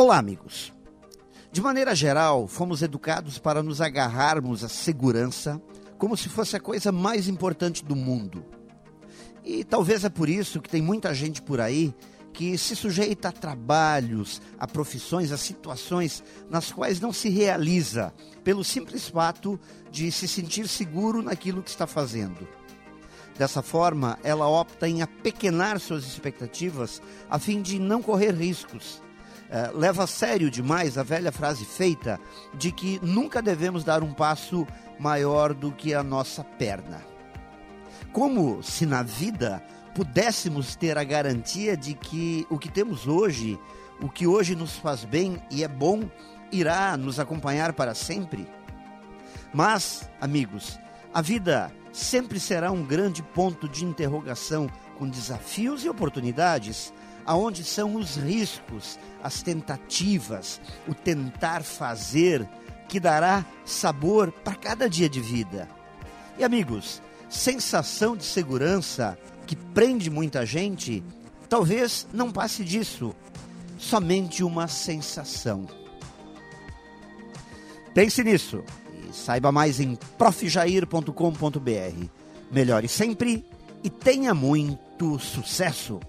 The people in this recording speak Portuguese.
Olá, amigos. De maneira geral, fomos educados para nos agarrarmos à segurança como se fosse a coisa mais importante do mundo. E talvez é por isso que tem muita gente por aí que se sujeita a trabalhos, a profissões, a situações nas quais não se realiza, pelo simples fato de se sentir seguro naquilo que está fazendo. Dessa forma, ela opta em apequenar suas expectativas a fim de não correr riscos. Uh, leva a sério demais a velha frase feita de que nunca devemos dar um passo maior do que a nossa perna. Como se na vida pudéssemos ter a garantia de que o que temos hoje, o que hoje nos faz bem e é bom, irá nos acompanhar para sempre? Mas, amigos, a vida sempre será um grande ponto de interrogação com desafios e oportunidades, aonde são os riscos, as tentativas, o tentar fazer que dará sabor para cada dia de vida. E amigos, sensação de segurança que prende muita gente, talvez não passe disso, somente uma sensação. Pense nisso e saiba mais em profjair.com.br. Melhore sempre e tenha muito sucesso!